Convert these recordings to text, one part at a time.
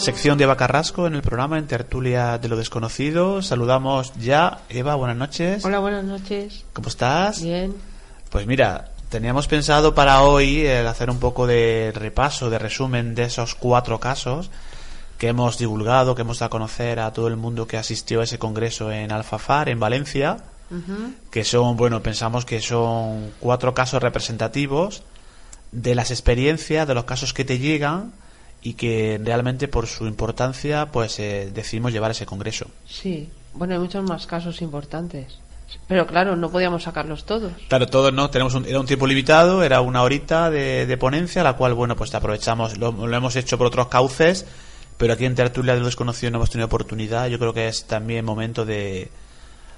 Sección de Eva Carrasco en el programa en Tertulia de lo Desconocido. Saludamos ya. Eva, buenas noches. Hola, buenas noches. ¿Cómo estás? Bien. Pues mira, teníamos pensado para hoy el hacer un poco de repaso, de resumen de esos cuatro casos que hemos divulgado, que hemos dado a conocer a todo el mundo que asistió a ese congreso en Alfafar, en Valencia, que son, bueno, pensamos que son cuatro casos representativos de las experiencias, de los casos que te llegan y que realmente por su importancia pues eh, decidimos llevar ese congreso. Sí, bueno, hay muchos más casos importantes. Pero claro, no podíamos sacarlos todos. Claro, todos no, tenemos un, era un tiempo limitado, era una horita de, de ponencia, la cual, bueno, pues aprovechamos, lo, lo, hemos hecho por otros cauces, pero aquí en Tertulia de lo Desconocido no hemos tenido oportunidad. Yo creo que es también momento de,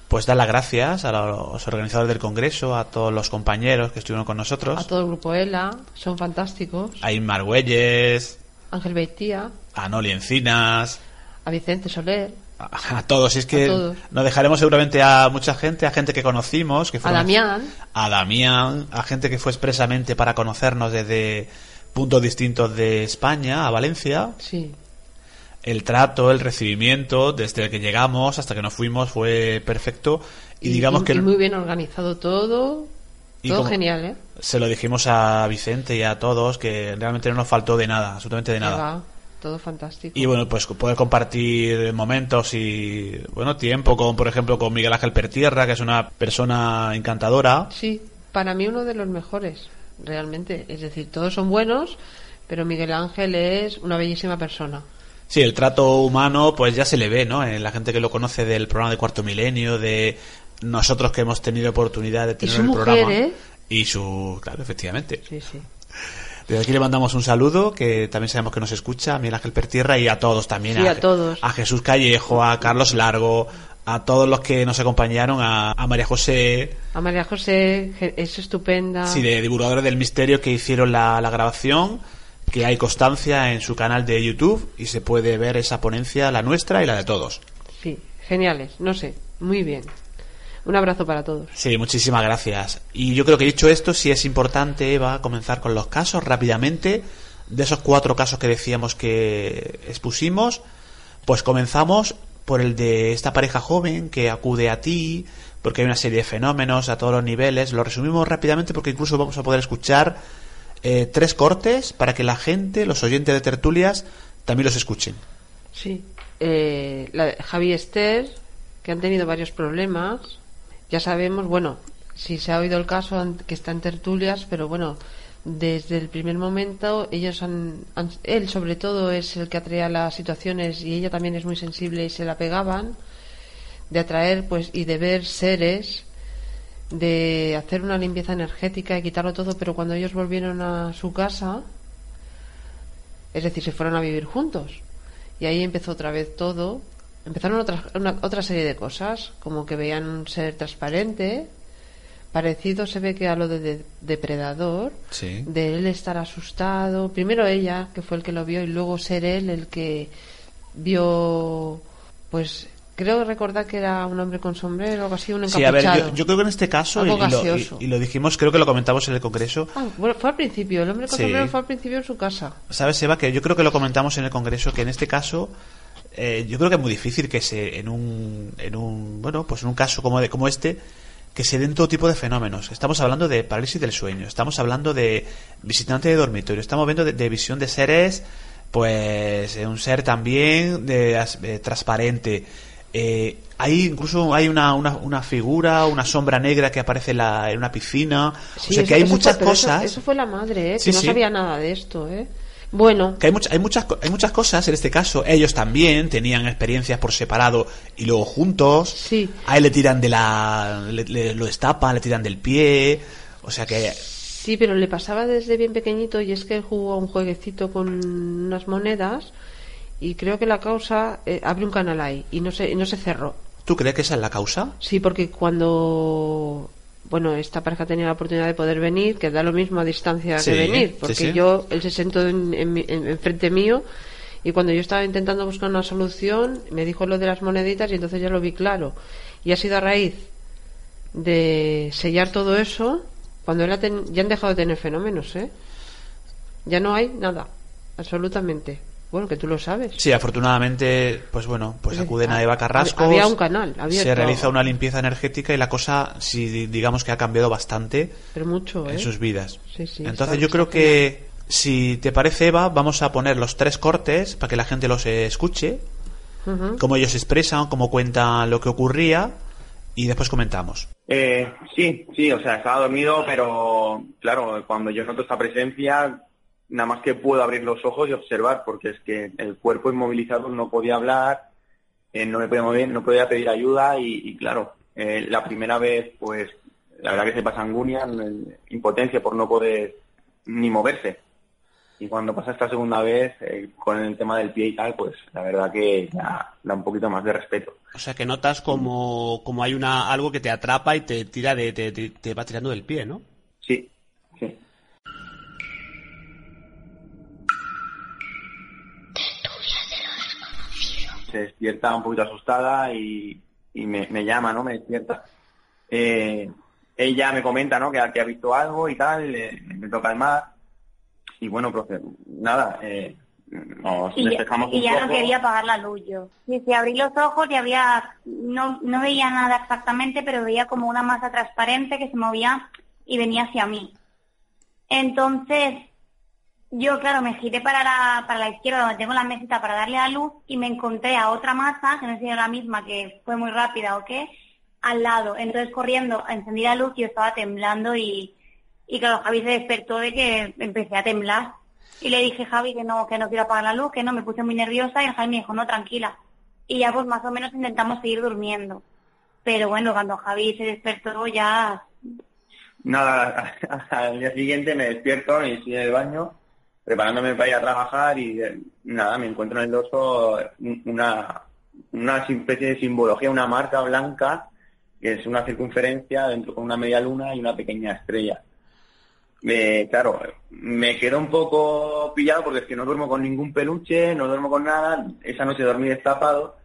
pues dar las gracias a los organizadores del Congreso, a todos los compañeros que estuvieron con nosotros. A todo el grupo ELA, son fantásticos. A Inmar Güelles, Ángel Beitía, a Noli Encinas, a Vicente Soler, a, a todos. Es que nos dejaremos seguramente a mucha gente, a gente que conocimos, que a fueron- Damián, a Damián, a gente que fue expresamente para conocernos desde puntos distintos de España, a Valencia. sí. El trato, el recibimiento, desde el que llegamos hasta que nos fuimos fue perfecto. Y, digamos que y muy bien organizado todo, Y todo genial, ¿eh? se lo dijimos a Vicente y a todos que realmente no nos faltó de nada, absolutamente de nada. Va, todo fantástico. Y bueno, pues poder compartir momentos y, bueno, tiempo con, por ejemplo, con Miguel Ángel Pertierra, que es una persona encantadora. Sí, para mí uno de los mejores, realmente. Es decir, todos son buenos, pero Miguel Ángel es una bellísima persona. Sí, el trato humano, pues ya se le ve, ¿no? En la gente que lo conoce del programa de Cuarto Milenio, de nosotros que hemos tenido oportunidad de tener su el mujer, programa. ¿eh? Y su, claro, efectivamente. Sí, sí. Desde aquí le mandamos un saludo, que también sabemos que nos escucha, a Miguel Ángel Pertierra y a todos también. Sí, a todos. A Jesús Callejo, a Carlos Largo, a todos los que nos acompañaron, a, a María José, A María José es estupenda. sí, de divulgadores del misterio que hicieron la, la grabación, que hay constancia en su canal de YouTube y se puede ver esa ponencia, la nuestra y la de todos. Sí, geniales, no sé, muy bien. Un abrazo para todos. Sí, muchísimas gracias. Y yo creo que dicho esto, sí es importante, Eva, comenzar con los casos rápidamente. De esos cuatro casos que decíamos que expusimos, pues comenzamos por el de esta pareja joven que acude a ti, porque hay una serie de fenómenos a todos los niveles. Lo resumimos rápidamente porque incluso vamos a poder escuchar eh, tres cortes para que la gente, los oyentes de tertulias, también los escuchen. Sí. Eh, la de Javi y Esther, que han tenido varios problemas. Ya sabemos, bueno, si se ha oído el caso que está en tertulias, pero bueno, desde el primer momento ellos han- él sobre todo es el que atraía las situaciones y ella también es muy sensible y se la pegaban de atraer pues y de ver seres de hacer una limpieza energética y quitarlo todo pero cuando ellos volvieron a su casa es decir se fueron a vivir juntos. Y ahí empezó otra vez todo empezaron otra, una- otra serie de cosas como que veían un ser transparente parecido se ve que a lo de, de- depredador Sí. de él estar asustado primero ella que fue el que lo vio y luego ser él el que vio pues creo recordar que era un hombre con sombrero o algo así un Sí, a ver, encapuchado yo, yo creo que en este caso, y, lo, y- gaseoso. y lo dijimos, creo que lo comentamos en el Congreso, Ah, bueno, fue al principio el hombre con Sí. sombrero fue al principio en su casa ¿Sabes, Eva? Que yo creo que lo comentamos en el Congreso, que en este caso, eh, yo creo que es muy difícil que se, en un, en un, bueno, pues en un caso como, de, como este, que se den todo tipo de fenómenos. Estamos hablando de parálisis del sueño, estamos hablando de visitante de dormitorio, estamos viendo de, de visión de seres, pues eh, un ser también de, as- eh, transparente. Eh, Hay incluso hay una, una, una figura, una sombra negra que aparece en, la- en una piscina. o sea eso- que hay muchas fue- pero eso- cosas. Eso, fue la madre, ¿eh? Sí, que no sí. sabía nada de esto, ¿eh? Bueno, Que hay, much- hay, muchas, hay muchas cosas en este caso. Ellos también tenían experiencias por separado y luego juntos. Sí. A él le tiran de la. Le, le- lo destapan, le tiran del pie. O sea que. sí, pero le pasaba desde bien pequeñito y es que él jugó a un jueguecito con unas monedas y creo que la causa eh, abrió un canal ahí y no se, y no se cerró. ¿Tú crees que esa es la causa? Sí, porque cuando bueno esta pareja tenía la oportunidad de poder venir, que da lo mismo a distancia Sí, que venir, porque sí. yo él se sentó en, en, enfrente mío y cuando yo estaba intentando buscar una solución me dijo lo de las moneditas y entonces ya lo vi claro. Y ha sido a raíz de sellar todo eso cuando él ha ten- ya han dejado de tener fenómenos, ¿eh? Ya no hay nada, absolutamente. Bueno, que tú lo sabes. Sí, afortunadamente, pues bueno, pues Sí, acuden a Eva Carrasco. había un canal abierto. Se realiza una limpieza energética y la cosa, sí, di- digamos que ha cambiado bastante Pero mucho, ¿eh? en sus vidas. Sí, sí, Entonces yo creo que, si te parece, Eva, vamos a poner los tres cortes para que la gente los eh, escuche, Ujú. cómo ellos expresan, cómo cuentan lo que ocurría y después comentamos. Eh, sí, sí, o sea, estaba dormido, pero claro, cuando yo noto esta presencia, nada más que puedo abrir los ojos y observar, porque es que el cuerpo inmovilizado no podía hablar, eh, no me podía mover, no podía pedir ayuda y, y claro, eh, la primera vez, pues, la verdad que se pasa angunia, eh, impotencia por no poder ni moverse. Y cuando pasa esta segunda vez, eh, con el tema del pie y tal, pues la verdad que da un poquito más de respeto. O sea, que notas como, como hay una algo que te atrapa y te tira de, te, te- te va tirando del pie, ¿no? Sí. Se despierta un poquito asustada y, y me, me llama, ¿no? Me despierta. Eh, ella me comenta, ¿no? Que, ha- que ha visto algo y tal, le, me intento calmar. Y bueno, profe, nada, eh, nos y ya, y no quería apagar la luz yo. Sí, abrí los ojos y había, no, no veía nada exactamente, pero veía como una masa transparente que se movía y venía hacia mí. Entonces, yo, claro, me giré para la, para la izquierda donde tengo la mesita para darle a luz y me encontré a otra masa, que no sé si la misma, que fue muy rápida o qué, al lado. Entonces, corriendo, encendí la luz y yo estaba temblando y, y claro, Javi se despertó de que empecé a temblar. Y le dije, Javi, que no, que no quiero apagar la luz, que no, me puse muy nerviosa y Javi me dijo, no, tranquila. Y ya pues más o menos intentamos seguir durmiendo. Pero bueno, cuando Javi se despertó ya... Nada, al día siguiente me despierto y estoy en el baño preparándome para ir a trabajar y eh, nada, me encuentro en el dorso un- una, una especie de simbología, una marca blanca que es una circunferencia dentro con una media luna y una pequeña estrella. Claro, me quedo un poco pillado porque es que no duermo con ningún peluche, no duermo con nada, esa noche dormí destapado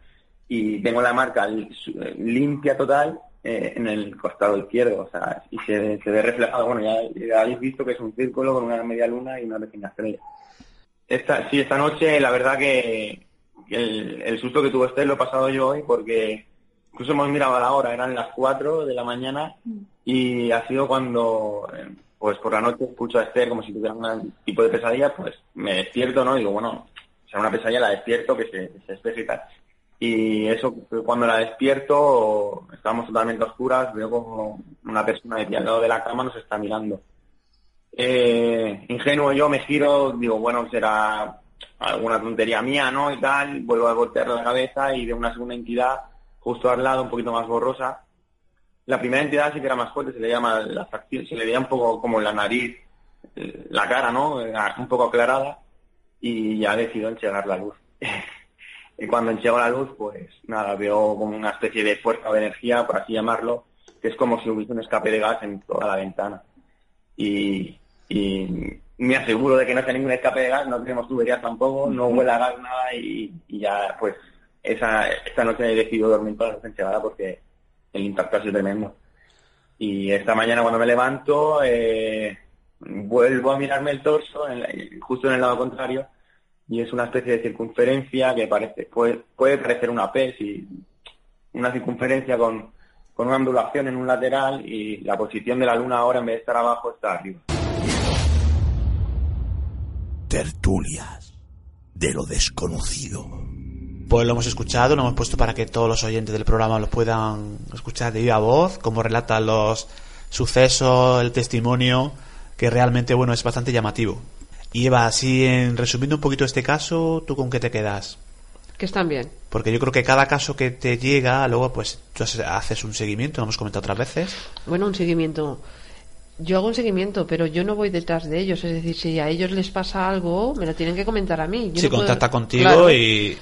y tengo la marca limpia total eh, en el costado izquierdo, o sea, y se, se ve reflejado, bueno, ya, ya habéis visto que es un círculo con una media luna y una pequeña estrella. Esta, sí, esta noche la verdad que el, el susto que tuvo Esther lo he pasado yo hoy porque incluso hemos mirado a la hora, eran las 4 de la mañana y ha sido cuando, eh, pues por la noche escucho a Esther como si tuviera un tipo de pesadilla, pues me despierto, ¿no? Digo, bueno, sea una pesadilla, la despierto, que se, se y tal. Y eso, cuando la despierto, estábamos totalmente oscuras, veo como una persona de al lado de la cama nos está mirando. Eh, ingenuo yo me giro, digo, bueno, será alguna tontería mía, ¿no? Y tal, vuelvo a voltear la cabeza y veo una segunda entidad justo al lado, un poquito más borrosa. La primera entidad sí que era más fuerte, se le llama la facción, se le veía un poco como la nariz, eh, la cara, ¿no? Era un poco aclarada y ya decido enchegar la luz. y cuando enchego la luz, pues nada, veo como una especie de fuerza o de energía, por así llamarlo, que es como si hubiese un escape de gas en toda la ventana. Y, y me aseguro de que no sea ningún escape de gas, no tenemos tuberías tampoco, no huele a gas nada y, y ya pues esa esta noche he decidido dormir con la luz enchegada porque el impacto ha sido tremendo. Y esta mañana cuando me levanto eh, vuelvo a mirarme el torso en la- justo en el lado contrario y es una especie de circunferencia que parece puede, puede parecer una P, si una circunferencia con, con una ondulación en un lateral y la posición de la luna ahora en vez de estar abajo está arriba. Tertulias de lo desconocido. Pues lo hemos escuchado, lo hemos puesto para que todos los oyentes del programa lo puedan escuchar de viva voz, cómo relatan los sucesos, el testimonio, que realmente, bueno, es bastante llamativo. Y Eva, así en resumiendo un poquito este caso, ¿tú con qué te quedas? Que están bien. Porque yo creo que cada caso que te llega, luego pues tú haces un seguimiento, lo hemos comentado otras veces. Bueno, un seguimiento. Yo hago un seguimiento, pero yo no voy detrás de ellos. Es decir, si a ellos les pasa algo, me lo tienen que comentar a mí. Yo sí, no puedo- contacta contigo Claro, y...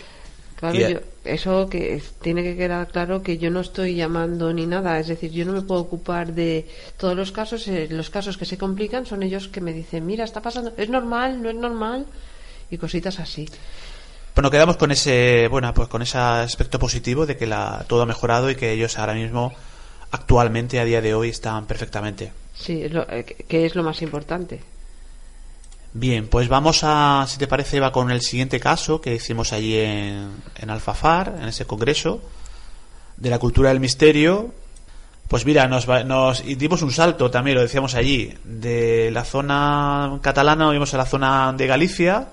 Claro, yo- eso que es- tiene que quedar claro que yo no estoy llamando ni nada, es decir, yo no me puedo ocupar de todos los casos, eh, los casos que se complican son ellos que me dicen, mira, está pasando, es normal, no es normal, y cositas así. Bueno, quedamos con ese, bueno, pues con ese aspecto positivo de que la, todo ha mejorado y que ellos ahora mismo, actualmente, a día de hoy, están perfectamente. Sí, lo- eh, que es lo más importante. Bien, pues vamos a, si te parece, Eva, con el siguiente caso que hicimos allí en, en Alfafar, en ese congreso de la cultura del misterio. Pues mira, nos, va- nos dimos un salto también, lo decíamos allí, de la zona catalana, vimos a la zona de Galicia.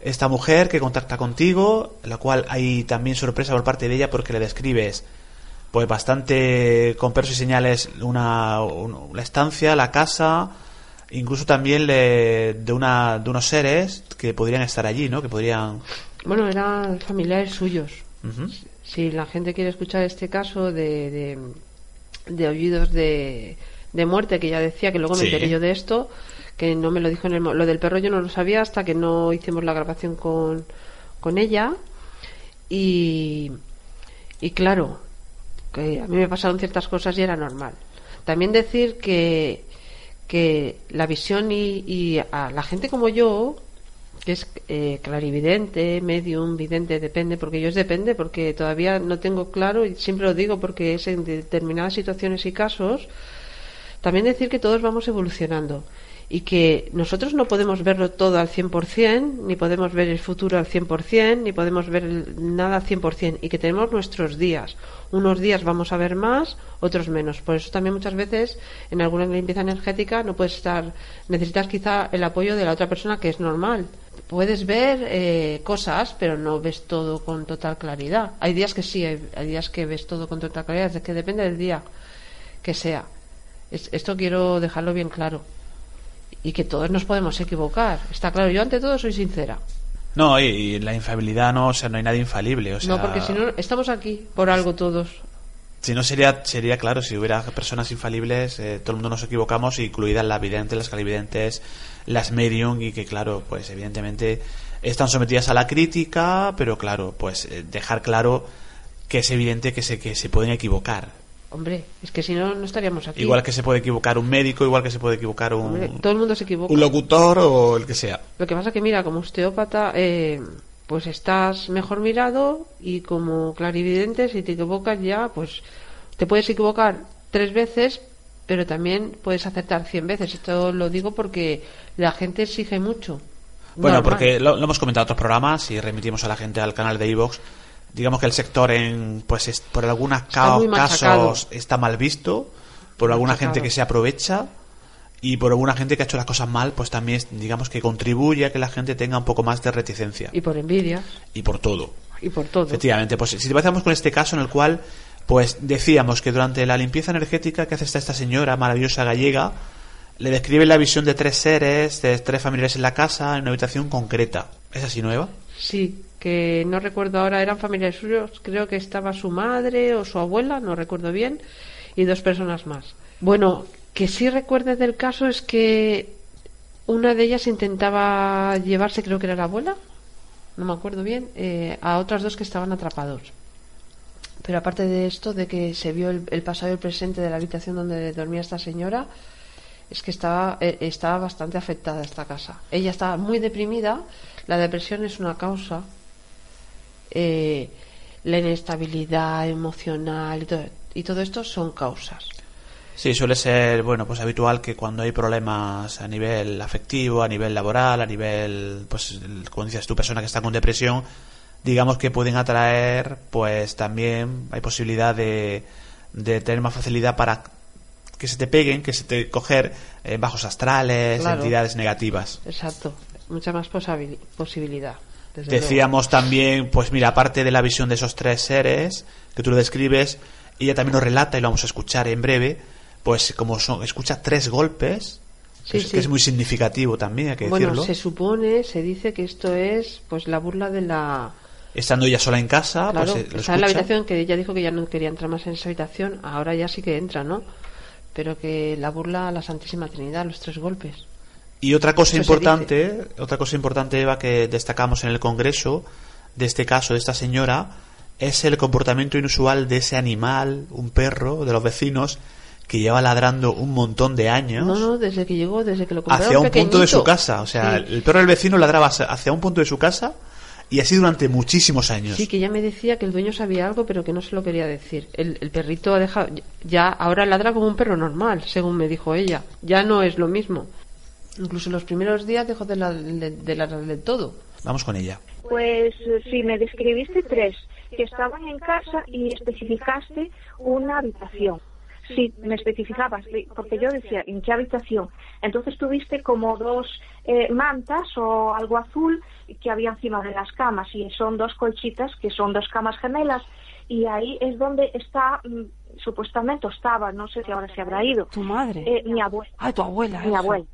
Esta mujer que contacta contigo, la cual hay también sorpresa por parte de ella porque le describes pues bastante con peros y señales una, un- la estancia, la casa, incluso también le- de una de unos seres que podrían estar allí, ¿no? Que podrían Bueno, eran familiares suyos. Si la gente quiere escuchar este caso de, de, de oídos de, de muerte, que ya decía que luego me Sí. enteré yo de esto, que no me lo dijo en el lo del perro yo no lo sabía hasta que no hicimos la grabación con, con ella y, y claro que a mí me pasaron ciertas cosas y era normal también decir que que la visión y, y a la gente como yo que es eh, clarividente, medium, vidente, depende, porque yo es depende, porque todavía no tengo claro, y siempre lo digo porque es en determinadas situaciones y casos, también decir que todos vamos evolucionando y que nosotros no podemos verlo todo al 100%, ni podemos ver el futuro al 100%, ni podemos ver nada al 100%, y que tenemos nuestros días. Unos días vamos a ver más, otros menos. Por eso también muchas veces en alguna limpieza energética no puedes estar, necesitas quizá el apoyo de la otra persona que es normal. Puedes ver eh, cosas, pero no ves todo con total claridad. Hay días que sí, hay, hay días que ves todo con total claridad, es que depende del día que sea. Es- esto quiero dejarlo bien claro. Y que todos nos podemos equivocar. Está claro, yo ante todo soy sincera. No, y, y la infalibilidad no, o sea, no hay nada infalible, o sea, no, porque si no, estamos aquí por algo todos. si no sería sería claro si hubiera personas infalibles, eh, todo el mundo nos equivocamos, incluidas las videntes, las clarividentes, las medium y que claro, pues evidentemente están sometidas a la crítica, pero claro, pues eh, dejar claro que es evidente que se que se pueden equivocar. Hombre, es que si no, no estaríamos aquí. Igual que se puede equivocar un médico, igual que se puede equivocar un, Hombre, todo el mundo se equivoca. un locutor o el que sea. Lo que pasa que, mira, como osteópata, eh, pues estás mejor mirado y como clarividente, si te equivocas ya, pues te puedes equivocar tres veces, pero también puedes acertar cien veces. Esto lo digo porque la gente exige mucho. Bueno, Normal. porque lo, lo hemos comentado en otros programas y remitimos a la gente al canal de Evox. Digamos que el sector, en pues es- por algunos machacado. casos está mal visto, por alguna Machacado. gente que se aprovecha y por alguna gente que ha hecho las cosas mal, pues también digamos que contribuye a que la gente tenga un poco más de reticencia Y por envidia, y por todo. y por todo. Efectivamente, pues si te pasamos con este caso en el cual pues decíamos que durante la limpieza energética que hace esta, esta señora maravillosa gallega, le describe la visión de tres seres, de tres familiares en la casa, en una habitación concreta. ¿Es así nueva? Sí, que no recuerdo ahora, eran familiares suyos, creo que estaba su madre o su abuela, no recuerdo bien, y dos personas más. Bueno, que sí recuerde del caso es que una de ellas intentaba llevarse, creo que era la abuela, no me acuerdo bien, eh, a otras dos que estaban atrapados. Pero aparte de esto, de que se vio el, el pasado y el presente de la habitación donde dormía esta señora, es que estaba, eh, estaba bastante afectada esta casa. Ella estaba muy deprimida. La depresión es una causa. Eh, la inestabilidad emocional y todo, y todo esto son causas. Sí, suele ser, bueno, pues habitual que cuando hay problemas a nivel afectivo, a nivel laboral, a nivel, pues, como dices tú, persona que está con depresión, digamos que pueden atraer, pues también hay posibilidad de, de tener más facilidad para que se te peguen, que se te coger eh, bajos astrales, Claro. entidades negativas. Exacto. Mucha más posibilidad. Decíamos también, pues mira, aparte de la visión de esos tres seres que tú lo describes, ella también nos relata, y lo vamos a escuchar en breve, pues como son, escucha tres golpes, Sí, que, es, sí. que es muy significativo también, hay que Bueno, decirlo. se supone, se dice que esto es pues la burla de la... Estando ella sola en casa, Claro, pues eh, lo está en la escucha. habitación, que ella dijo que ya no quería entrar más en esa habitación, ahora ya sí que entra, ¿no? Pero que la burla a la Santísima Trinidad, los tres golpes. Y otra cosa Eso importante, otra cosa importante, Eva, que destacamos en el Congreso de este caso, de esta señora, es el comportamiento inusual de ese animal, un perro de los vecinos, que lleva ladrando un montón de años No, no, desde que llegó, desde que lo compraron hacia un punto de su casa. O sea, Sí. el perro del vecino ladraba hacia- un punto de su casa y así durante muchísimos años. Sí, que ella me decía que el dueño sabía algo, pero que no se lo quería decir. El, el perrito ha dejado, ya ahora ladra como un perro normal, según me dijo ella. Ya no es lo mismo. Incluso los primeros días dejó de, la, de, todo. Vamos con ella. Pues eh, sí, me describiste tres que estaban en casa y especificaste una habitación. Sí, me especificabas, porque yo decía, ¿en qué habitación? Entonces tuviste como dos eh, mantas o algo azul que había encima de las camas y son dos colchitas que son dos camas gemelas y ahí es donde está, mm, supuestamente o estaba, no sé si ahora se habrá ido, Tu madre. eh, mi abuela. ah, tu abuela. Mi eso. abuela.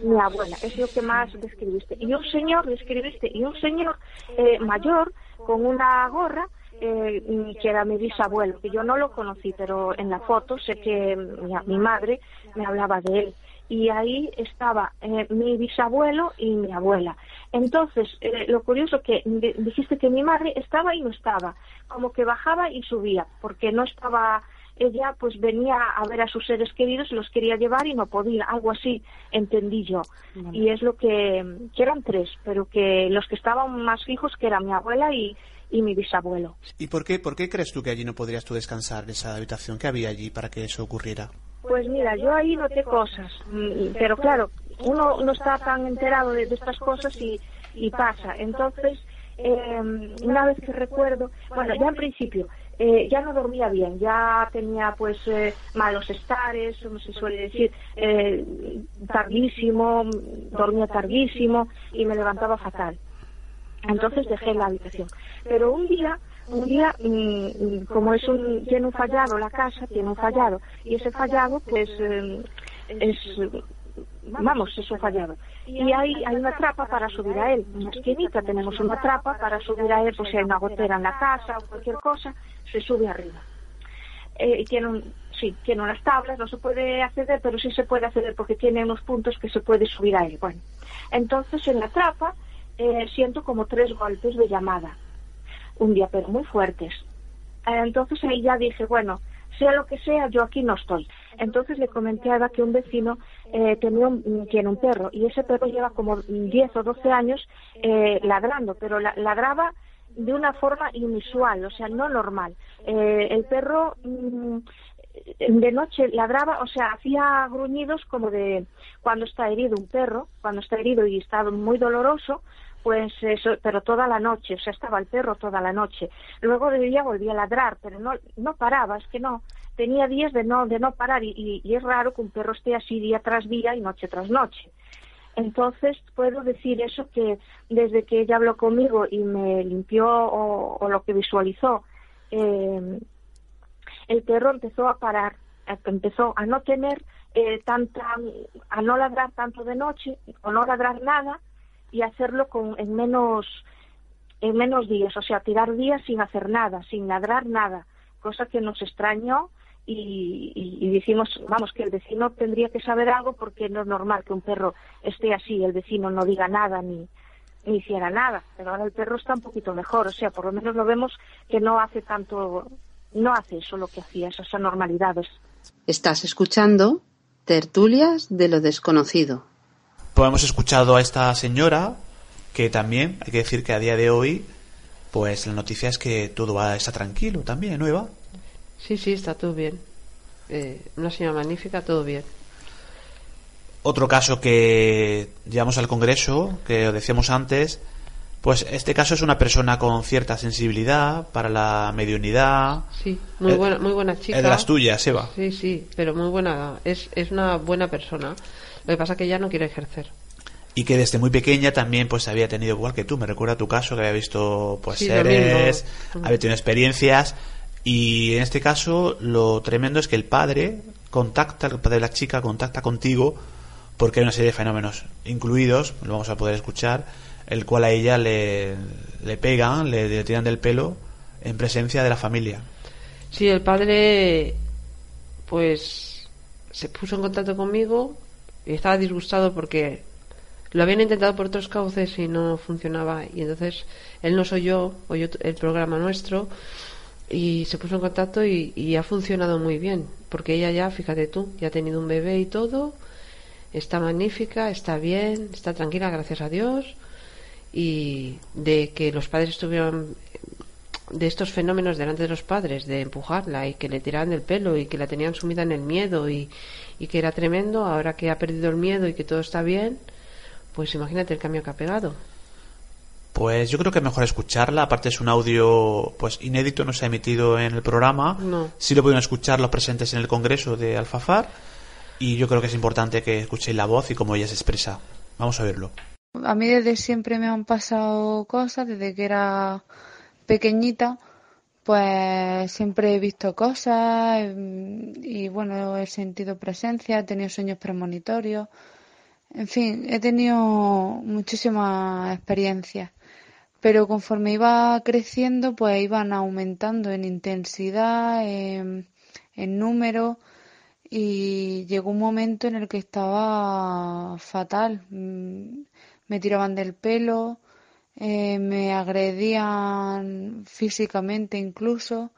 Mi abuela, es lo que más describiste. Y un señor, describiste, y un señor eh, mayor con una gorra eh, que era mi bisabuelo, que yo no lo conocí, pero en la foto sé que mi, madre me hablaba de él. Y ahí estaba eh, mi bisabuelo y mi abuela. Entonces, eh, lo curioso que di- dijiste que mi madre estaba y no estaba, como que bajaba y subía, porque no estaba ella pues venía a ver a sus seres queridos y los quería llevar y no podía, algo así entendí yo. Y es lo que, que eran tres, pero que los que estaban más fijos que eran mi abuela y, y mi bisabuelo. ¿Y por qué, por qué crees tú que allí no podrías tú descansar en esa habitación? ¿Qué había allí para que eso ocurriera? Pues mira, yo ahí noté cosas, mm, pero claro, uno no está tan enterado de, de estas cosas y, y pasa. Entonces, eh, una vez que recuerdo, bueno, ya en principio, eh, ya no dormía bien, ya tenía pues eh, malos estares, como se suele decir, eh, tardísimo, dormía tardísimo y me levantaba fatal. Entonces dejé la habitación. Pero un día, un día, mm, como es un, tiene un fallado la casa, tiene un fallado, y ese fallado, pues, eh, es, vamos, es un fallado. Y hay, hay una trapa para subir a él, una esquinita, tenemos una trapa para subir a él, pues si hay una gotera en la casa o cualquier cosa, se sube arriba. Eh, y tiene un, sí, tiene unas tablas, no se puede acceder, pero sí se puede acceder porque tiene unos puntos que se puede subir a él. Bueno, entonces en la trapa eh, siento como tres golpes de llamada, un día, pero muy fuertes. Eh, entonces ahí ya dije, bueno, sea lo que sea, yo aquí no estoy. Entonces le comenté a Eva que un vecino eh, tenía un, tiene un perro y ese perro lleva como 10 o 12 años eh, ladrando, pero la- ladraba de una forma inusual, o sea, no normal. Eh, el perro mm, de noche ladraba, o sea, hacía gruñidos como de cuando está herido un perro, cuando está herido y está muy doloroso, pues eso, pero toda la noche, o sea, estaba el perro toda la noche. Luego de día volvía a ladrar, pero no, no paraba, es que no, tenía días de no, de no parar y, es raro que un perro esté así día tras día y noche tras noche. Entonces puedo decir eso que desde que ella habló conmigo y me limpió o, lo que visualizó, eh, el perro empezó a parar, a- empezó a no tener eh, tanta, a no ladrar tanto de noche o no ladrar nada y hacerlo con en menos en menos días, o sea, tirar días sin hacer nada, sin ladrar nada, cosa que nos extrañó y, y, y decimos, vamos, que el vecino tendría que saber algo porque no es normal que un perro esté así, el vecino no diga nada ni, ni hiciera nada, pero ahora el perro está un poquito mejor, o sea, por lo menos lo vemos que no hace tanto, no hace eso lo que hacía, esas anormalidades. Estás escuchando Tertulias de lo desconocido. Pues hemos escuchado a esta señora que también, hay que decir que a día de hoy, pues la noticia es que todo va, está tranquilo también, ¿no, Eva? Sí, sí, está todo bien. Eh, una señora magnífica, todo bien. Otro caso que llevamos al Congreso, que os decíamos antes, pues este caso es una persona con cierta sensibilidad para la mediunidad. Sí, muy Eh, buena, muy buena chica. Es de las tuyas, Eva. Sí, sí, pero muy buena. Es, es una buena persona. Lo que pasa es que ella no quiere ejercer. y que desde muy pequeña también pues había tenido igual que tú me recuerda tu caso que había visto pues Sí, seres había tenido experiencias y en este caso lo tremendo es que el padre contacta el padre de la chica contacta contigo porque hay una serie de fenómenos incluidos lo vamos a poder escuchar el cual a ella le, le pegan le, tiran del pelo en presencia de la familia Sí, el padre, pues, se puso en contacto conmigo y estaba disgustado porque lo habían intentado por otros cauces y no funcionaba. Y entonces él nos oyó, oyó el programa nuestro y se puso en contacto y, ha funcionado muy bien. Porque ella ya, fíjate tú, ya ha tenido un bebé y todo, está magnífica, está bien, está tranquila, gracias a Dios. Y de que los padres estuvieron de estos fenómenos delante de los padres, de empujarla y que le tiraban el pelo y que la tenían sumida en el miedo y, y que era tremendo, ahora que ha perdido el miedo y que todo está bien, pues imagínate el cambio que ha pegado. Pues yo creo que es mejor escucharla, aparte es un audio pues inédito, no se ha emitido en el programa. No. Sí lo pudieron escuchar los presentes en el congreso de Alfafar y yo creo que es importante que escuchéis la voz y cómo ella se expresa. Vamos a verlo. A mí desde siempre me han pasado cosas, desde que era pequeñita, pues siempre he visto cosas em, y bueno, he sentido presencia, he tenido sueños premonitorios, en fin, he tenido muchísimas experiencias, pero conforme iba creciendo, pues iban aumentando en intensidad, en, número y llegó un momento en el que estaba fatal. Mm, Me tiraban del pelo, eh, me agredían físicamente incluso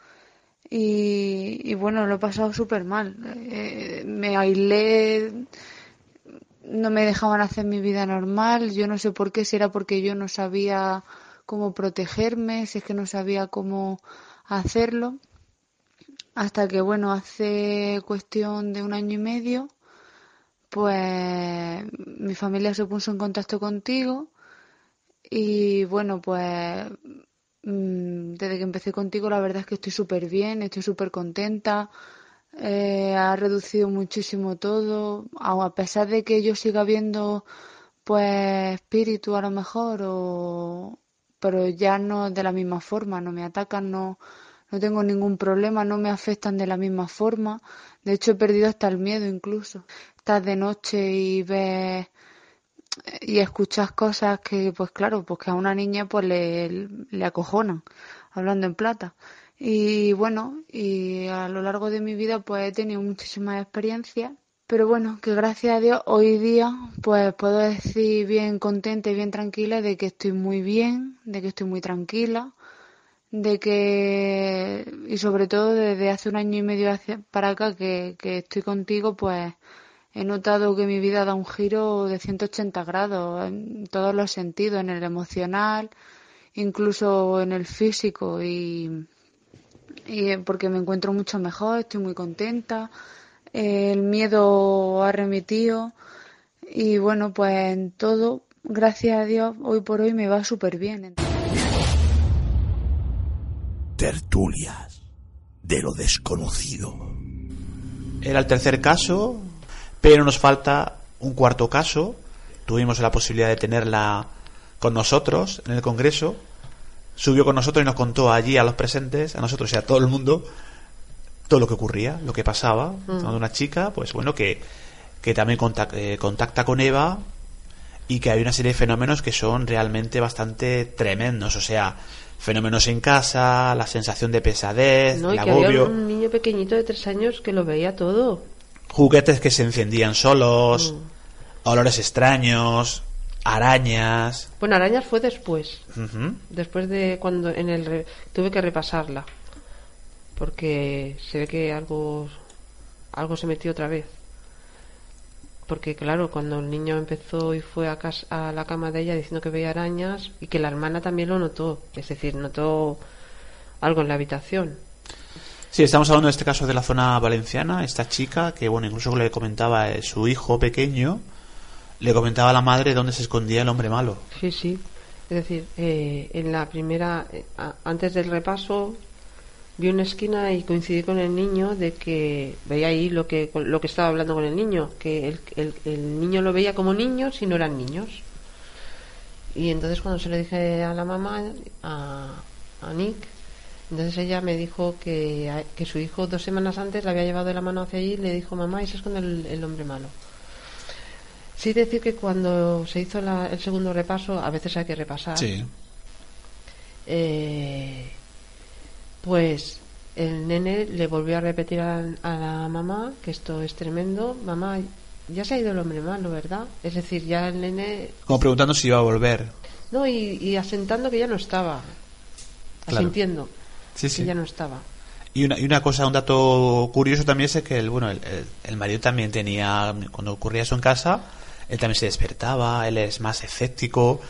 y, y bueno, lo he pasado súper mal. Eh, me aislé, no me dejaban hacer mi vida normal, yo no sé por qué, si era porque yo no sabía cómo protegerme, si es que no sabía cómo hacerlo, hasta que bueno, hace cuestión de un año y medio, pues mi familia se puso en contacto contigo y bueno, pues mm, desde que empecé contigo la verdad es que estoy súper bien, estoy súper contenta. Eh, ha reducido muchísimo todo, a pesar de que yo siga viendo pues espíritu a lo mejor, o, pero ya no de la misma forma, no me atacan, no, no tengo ningún problema, no me afectan de la misma forma. De hecho, he perdido hasta el miedo incluso. Estás de noche y ves y escuchas cosas que, pues claro, pues que a una niña pues le, le acojonan, hablando en plata. Y bueno, y a lo largo de mi vida pues he tenido muchísimas experiencias, pero bueno, que gracias a Dios hoy día pues puedo decir bien contenta y bien tranquila de que estoy muy bien, de que estoy muy tranquila, de que, y sobre todo desde hace un año y medio para acá que, que estoy contigo, pues he notado que mi vida da un giro de 180 grados en todos los sentidos, en el emocional, incluso en el físico. Y, y porque me encuentro mucho mejor, estoy muy contenta, eh, el miedo ha remitido y bueno, pues en todo, gracias a Dios, hoy por hoy me va súper bien. Tertulias de lo desconocido. Era el tercer caso, pero nos falta un cuarto caso. Tuvimos la posibilidad de tenerla con nosotros en el Congreso. Subió con nosotros y nos contó allí a los presentes, a nosotros y a todo el mundo, todo lo que ocurría, lo que pasaba. Mm. Una chica, pues bueno, que, que también contac- eh, contacta con Eva y que hay una serie de fenómenos que son realmente bastante tremendos. O sea, fenómenos en casa, la sensación de pesadez, ¿no? Y el que había agobio, un niño pequeñito de tres años que lo veía todo. juguetes que se encendían solos, Mm. olores extraños, arañas. Bueno, arañas fue después. Después de cuando en el re- tuve que repasarla. Porque se ve que algo algo se metió otra vez. Porque claro, cuando el niño empezó y fue a, casa, a la cama de ella diciendo que veía arañas y que la hermana también lo notó, es decir, notó algo en la habitación. Sí, estamos hablando de este caso de la zona valenciana. Esta chica, que bueno, incluso le comentaba eh, su hijo pequeño, le comentaba a la madre dónde se escondía el hombre malo. Sí, sí. Es decir, eh, en la primera, eh, antes del repaso, vi una esquina y coincidí con el niño de que veía ahí lo que lo que estaba hablando con el niño, que el, el, el niño lo veía como niños si no eran niños. Y entonces cuando se lo dije a la mamá, a, a Nick, entonces ella me dijo que, que su hijo dos semanas antes le había llevado de la mano hacia allí y le dijo, mamá, ese es con el, el hombre malo. Sí decir que cuando se hizo la- el segundo repaso, a veces hay que repasar. Sí. Eh, pues el nene le volvió a repetir a, a la mamá que esto es tremendo. Mamá, ya se ha ido el hombre malo, ¿verdad? Es decir, ya el nene... Como preguntando si iba a volver. No, y, y asentando que ya no estaba. Claro. Asintiendo Sí, sí. que ya no estaba. Y una, y una cosa, un dato curioso también es que el, bueno, el, el- el marido también tenía, cuando ocurría eso en casa, él también se despertaba, él es más escéptico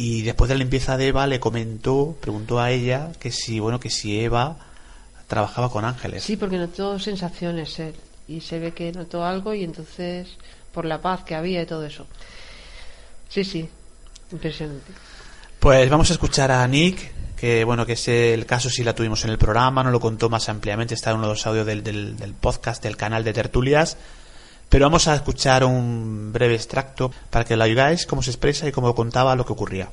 y después de la limpieza de Eva le comentó, preguntó a ella que si, bueno, que si Eva trabajaba con ángeles. Sí, porque notó sensaciones él. Y se ve que notó algo y entonces, por la paz que había y todo eso. Sí, sí, impresionante. Pues vamos a escuchar a Nick, que bueno, que ese el caso sí la tuvimos en el programa, no lo contó más ampliamente, está en uno de los audios del, del, del podcast del canal de Tertulias. Pero vamos a escuchar un breve extracto para que lo oigáis cómo se expresa y cómo contaba lo que ocurría.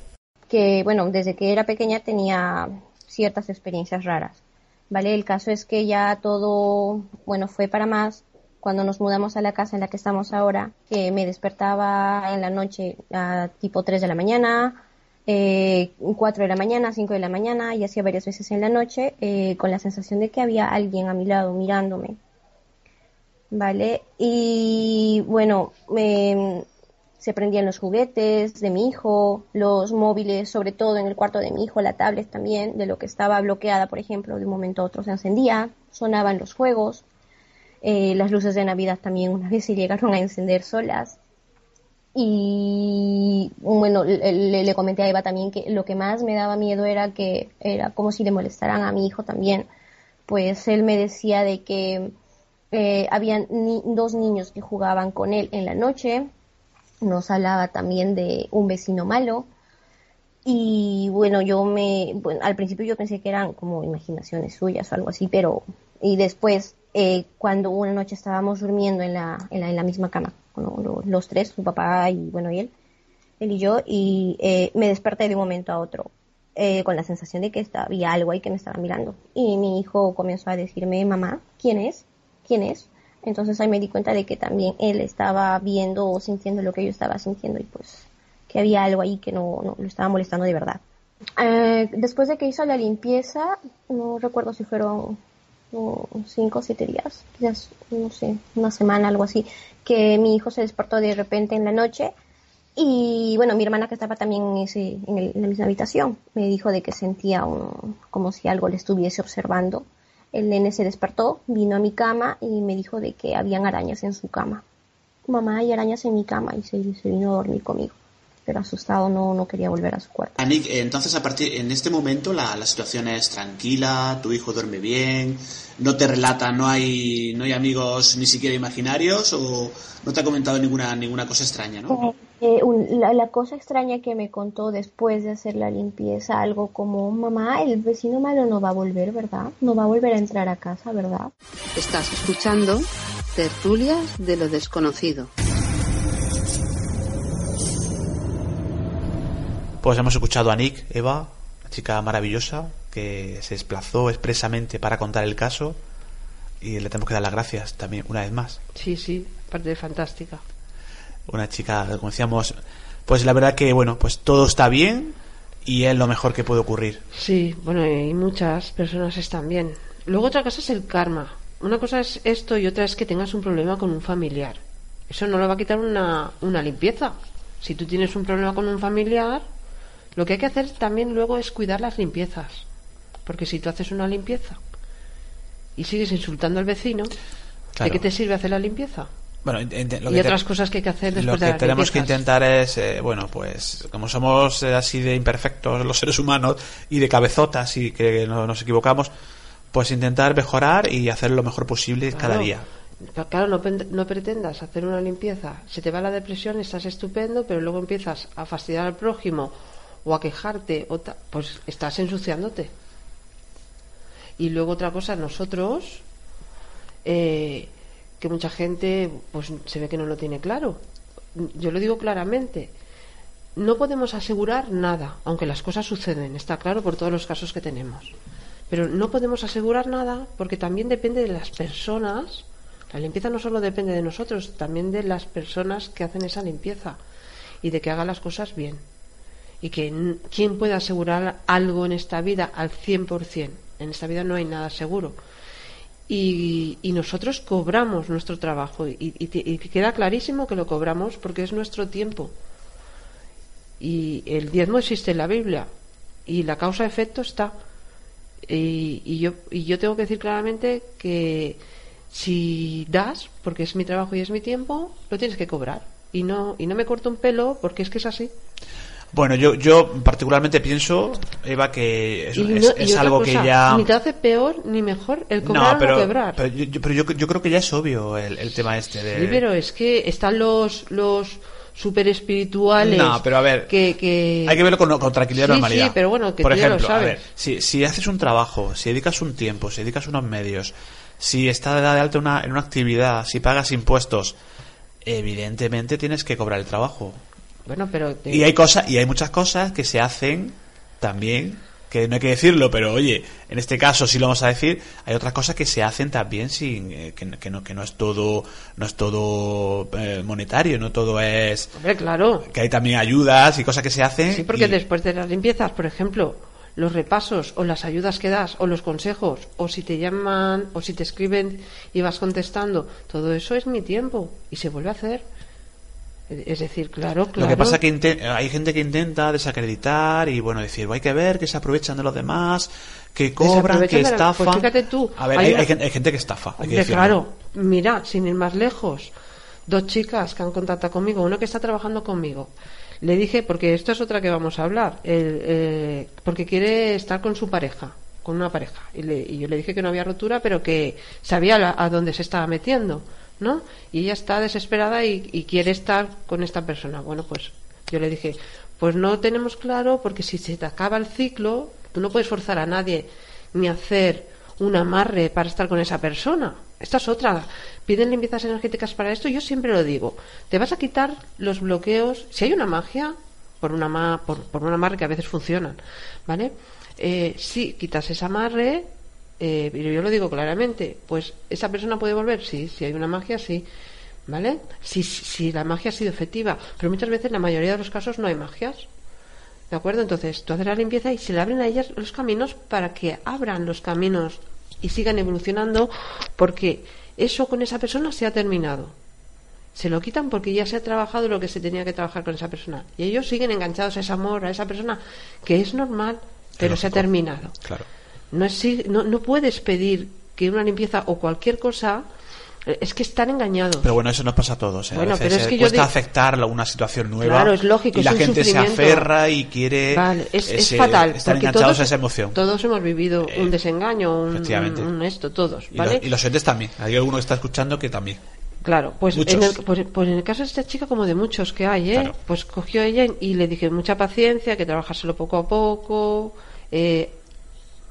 que, bueno, desde que era pequeña tenía ciertas experiencias raras, ¿vale? El caso es que ya todo, bueno, fue para más cuando nos mudamos a la casa en la que estamos ahora, que me despertaba en la noche a tipo 3 de la mañana, eh, 4 de la mañana, 5 de la mañana y hacía varias veces en la noche eh, con la sensación de que había alguien a mi lado mirándome. ¿Vale? Y bueno, me, se prendían los juguetes de mi hijo, los móviles, sobre todo en el cuarto de mi hijo, la tablet también, de lo que estaba bloqueada, por ejemplo, de un momento a otro se encendía, sonaban los juegos, eh, las luces de Navidad también una vez se llegaron a encender solas. Y bueno, le- le comenté a Eva también que lo que más me daba miedo era que era como si le molestaran a mi hijo también. Pues él me decía de que eh, habían ni- dos niños que jugaban con él en la noche, nos hablaba también de un vecino malo. Y bueno yo me bueno, al principio yo pensé que eran como imaginaciones suyas o algo así pero y después eh, cuando una noche estábamos durmiendo en la, en la, en la misma cama los tres su papá y bueno y él él y yo y eh, me desperté de un momento a otro eh, con la sensación de que había algo ahí que me estaba mirando. Y mi hijo comenzó a decirme mamá quién es quién es entonces ahí me di cuenta de que también él estaba viendo o sintiendo lo que yo estaba sintiendo y pues que había algo ahí que no, lo estaba molestando de verdad. Eh, después de que hizo la limpieza, no recuerdo si fueron cinco o siete días, quizás, no sé, una semana, algo así, que mi hijo se despertó de repente en la noche y bueno, mi hermana que estaba también en la misma habitación me dijo de que sentía un- como si algo le estuviese observando. El nene se despertó, vino a mi cama y me dijo de que habían arañas en su cama. Mamá, hay arañas en mi cama y se, se vino a dormir conmigo. Pero asustado no, no quería volver a su cuarto. Anik, entonces a partir en este momento la, la situación es tranquila, tu hijo duerme bien, no te relata, no hay no hay amigos ni siquiera imaginarios o no te ha comentado ninguna ninguna cosa extraña, ¿no? Eh, un- la, la cosa extraña que me contó después de hacer la limpieza, algo como, mamá, el vecino malo no va a volver, ¿verdad? No va a volver a entrar a casa, ¿verdad? Estás escuchando Tertulias de lo desconocido. Pues hemos escuchado a Nick, Eva, una chica maravillosa que se desplazó expresamente para contar el caso y le tenemos que dar las gracias también una vez más. Sí, sí, parte fantástica. Una chica, como decíamos, pues la verdad que bueno, pues todo está bien y es lo mejor que puede ocurrir. Sí, bueno, y muchas personas están bien. Luego otra cosa es el karma. Una cosa es esto y otra es que tengas un problema con un familiar. Eso no lo va a quitar una, una limpieza. Si tú tienes un problema con un familiar, lo que hay que hacer también luego es cuidar las limpiezas. Porque si tú haces una limpieza y sigues insultando al vecino, Claro. ¿de qué te sirve hacer la limpieza? Bueno, lo y que otras cosas que hay que hacer Lo después de que las tenemos que intentar es, eh, bueno, pues como somos eh, así de imperfectos los seres humanos y de cabezotas y que no nos equivocamos, pues intentar mejorar y hacer lo mejor posible cada día. Claro, no, no pretendas hacer una limpieza. Se te va la depresión, estás estupendo, pero luego empiezas a fastidiar al prójimo o a quejarte, o ta- pues estás ensuciándote. Y luego otra cosa, nosotros, eh, que mucha gente pues se ve que no lo tiene claro. Yo lo digo claramente. No podemos asegurar nada, aunque las cosas suceden, está claro por todos los casos que tenemos. Pero no podemos asegurar nada porque también depende de las personas. La limpieza no solo depende de nosotros, también de las personas que hacen esa limpieza y de que hagan las cosas bien. Y que quién puede asegurar algo en esta vida al 100%. En esta vida no hay nada seguro. Y, y nosotros cobramos nuestro trabajo y, y- y queda clarísimo que lo cobramos porque es nuestro tiempo. Y el diezmo existe en la Biblia y la causa-efecto está. Y, yo, y yo tengo que decir claramente que si das, porque es mi trabajo y es mi tiempo, lo tienes que cobrar. Y no, y no me corto un pelo porque es que es así. Bueno, yo, yo particularmente pienso, Eva, que es, algo cosa, que ya... Ni te hace peor ni mejor el cobrar No, pero, o quebrar. pero, yo, pero yo, yo creo que ya es obvio el, el tema este de... Sí, pero es que están los, los super espirituales. No, pero a ver, que, que... Hay que verlo con, con tranquilidad y Sí, normalidad. sí, pero bueno, que Por tú ya lo ejemplo, a ver, si, si haces un trabajo, si dedicas un tiempo, si dedicas unos medios, si está de alta una, en una actividad, si pagas impuestos, evidentemente tienes que cobrar el trabajo. Bueno, pero... te- Y hay cosas, y hay muchas cosas que se hacen también, que no hay que decirlo, pero oye, en este caso sí lo vamos a decir, hay otras cosas que se hacen también sin, eh, que, que no, que no es todo, no es todo eh, monetario, no todo es, Hombre, claro. que hay también ayudas y cosas que se hacen. Sí, porque y- después de las limpiezas, por ejemplo, los repasos o las ayudas que das o los consejos o si te llaman o si te escriben y vas contestando, todo eso es mi tiempo y se vuelve a hacer. Es decir, claro, claro. Lo que pasa que inte- hay gente que intenta desacreditar y bueno decir, hay que ver que se aprovechan de los demás, que cobran, que la- estafan. pues fíjate tú, a ver, hay hay, gente, que estafa. hay que claro, mira, sin ir más lejos, dos chicas que han contactado conmigo, uno que está trabajando conmigo. Le dije, porque esto es otra que vamos a hablar, el, eh, porque quiere estar con su pareja, con una pareja. Y, le- y yo le dije que no había rotura, pero que sabía la- a dónde se estaba metiendo, ¿no? Y ella está desesperada y, y quiere estar con esta persona. Bueno, pues yo le dije, pues no tenemos claro, porque si se te acaba el ciclo, tú no puedes forzar a nadie ni hacer un amarre para estar con esa persona. Esta es otra. Piden limpiezas energéticas para esto. Yo siempre lo digo. Te vas a quitar los bloqueos. Si hay una magia, por una ma- por, un amarre que a veces funcionan, ¿vale? Eh, si quitas ese amarre, eh, pero yo lo digo claramente, pues esa persona puede volver. Sí, si hay una magia, sí. ¿Vale? Si, si la magia ha sido efectiva. Pero muchas veces, en la mayoría de los casos, no hay magias. ¿De acuerdo? Entonces, tú haces la limpieza y se le abren a ellas los caminos para que abran los caminos y sigan evolucionando porque eso con esa persona se ha terminado. Se lo quitan porque ya se ha trabajado lo que se tenía que trabajar con esa persona. Y ellos siguen enganchados a ese amor, a esa persona, que es normal, pero se ha terminado. Claro. No, es, no, no puedes pedir que una limpieza o cualquier cosa, eh, es que están engañados. Pero bueno, eso nos pasa a todos. ¿eh? A Bueno, veces pero es eh, que yo cuesta digo- aceptar la- una situación nueva. Claro, es lógico, Y es la gente se aferra y quiere. Vale, es, fatal. Porque enganchados todos, a esa emoción. Todos hemos vivido un desengaño, un, esto, todos, Y, ¿vale? los, y los oyentes también. Hay alguno que está escuchando que también. Claro, pues en, el, pues, pues en el caso de esta chica, como de muchos que hay, ¿eh? Claro. pues cogió ella y le dije mucha paciencia, que trabajárselo poco a poco. eh,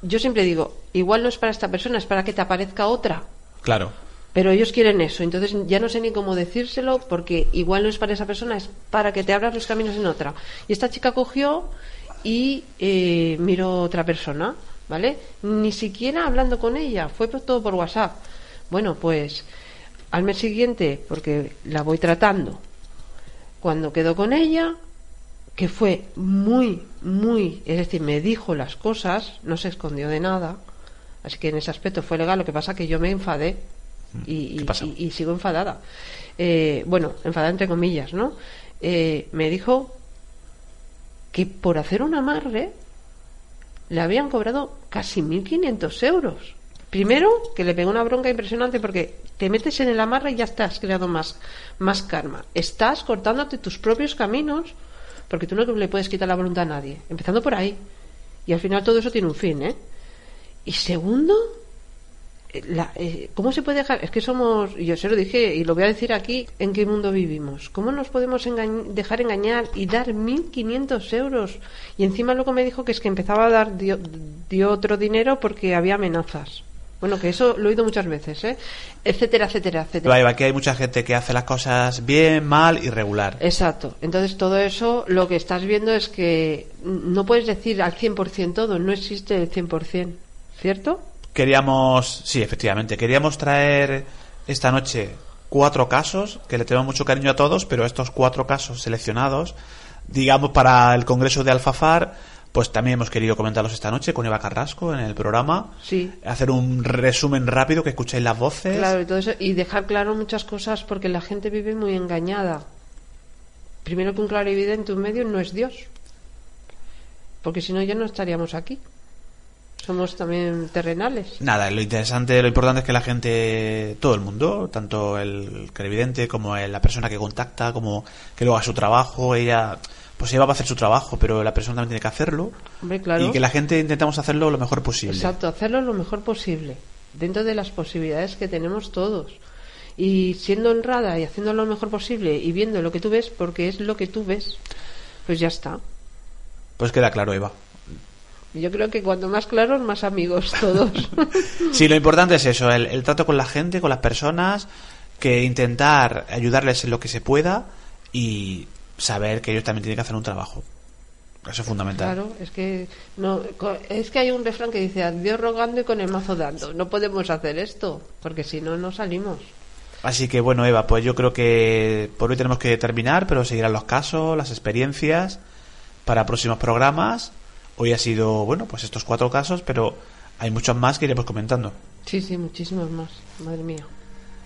yo siempre digo, igual no es para esta persona, es para que te aparezca otra. Claro. Pero ellos quieren eso, entonces ya no sé ni cómo decírselo porque igual no es para esa persona, es para que te abras los caminos en otra. Y esta chica cogió y eh, miró otra persona, ¿vale? Ni siquiera hablando con ella, fue todo por WhatsApp. Bueno, pues al mes siguiente, porque la voy tratando, cuando quedó con ella, que fue muy, muy, es decir, me dijo las cosas, no se escondió de nada, así que en ese aspecto fue legal, lo que pasa que yo me enfadé y, y- y- y sigo enfadada. Eh, bueno, enfadada entre comillas, ¿no? Eh, me dijo que por hacer un amarre le habían cobrado casi 1.500 euros. Primero, que le pegó una bronca impresionante porque te metes en el amarre y ya estás creado más, más karma. Estás cortándote tus propios caminos porque tú no le puedes quitar la voluntad a nadie. Empezando por ahí. Y al final todo eso tiene un fin, ¿eh? Y segundo, la- eh, ¿Cómo se puede dejar? Es que somos, yo se lo dije y lo voy a decir aquí, ¿en qué mundo vivimos? ¿Cómo nos podemos dejar engañar y dar 1.500 euros? Y encima luego me dijo que es que empezaba a dar, dio, dio otro dinero porque había amenazas. Bueno, que eso lo he oído muchas veces, ¿eh? Etcétera, etcétera, etcétera. Eva, aquí hay mucha gente que hace las cosas bien, mal y regular. Exacto. Entonces todo eso lo que estás viendo es que no puedes decir al 100% todo, no existe el 100%, ¿cierto? Queríamos, sí, efectivamente, queríamos traer esta noche cuatro casos, que le tenemos mucho cariño a todos, pero estos cuatro casos seleccionados, digamos, para el Congreso de Alfafar, pues también hemos querido comentarlos esta noche con Eva Carrasco en el programa. Sí. Hacer un resumen rápido, que escuchéis las voces. Claro, y todo eso, y dejar claro muchas cosas porque la gente vive muy engañada. Primero que un claro evidente, un medio no es Dios. Porque si no ya no estaríamos aquí. Somos también terrenales. Nada, lo interesante, lo importante es que la gente, todo el mundo, tanto el televidente como la persona que contacta, como que luego haga su trabajo, ella, pues ella va a hacer su trabajo, pero la persona también tiene que hacerlo. Hombre, claro. Y que la gente intentamos hacerlo lo mejor posible. Exacto, hacerlo lo mejor posible, dentro de las posibilidades que tenemos todos. Y siendo honrada y haciendo lo mejor posible y viendo lo que tú ves, porque es lo que tú ves, pues ya está. Pues queda claro, Eva. Yo creo que cuanto más claros, más amigos todos. Sí, lo importante es eso, el, el trato con la gente, con las personas, que intentar ayudarles en lo que se pueda y saber que ellos también tienen que hacer un trabajo. Eso es fundamental. Claro, es que no, es que hay un refrán que dice a Dios rogando y con el mazo dando. No podemos hacer esto, porque si no no salimos. Así que bueno, Eva, pues yo creo que por hoy tenemos que terminar, pero seguirán los casos, las experiencias para próximos programas. Hoy ha sido, bueno, pues estos cuatro casos, pero hay muchos más que iremos comentando. Sí, sí, muchísimos más. Madre mía.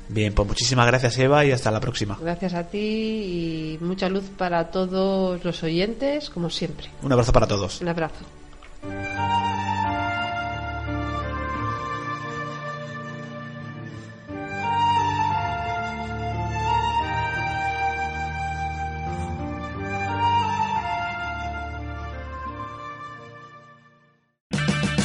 Bien, pues muchísimas gracias, Eva, y hasta la próxima. Gracias a ti y mucha luz para todos los oyentes, como siempre. Un abrazo para todos. Un abrazo.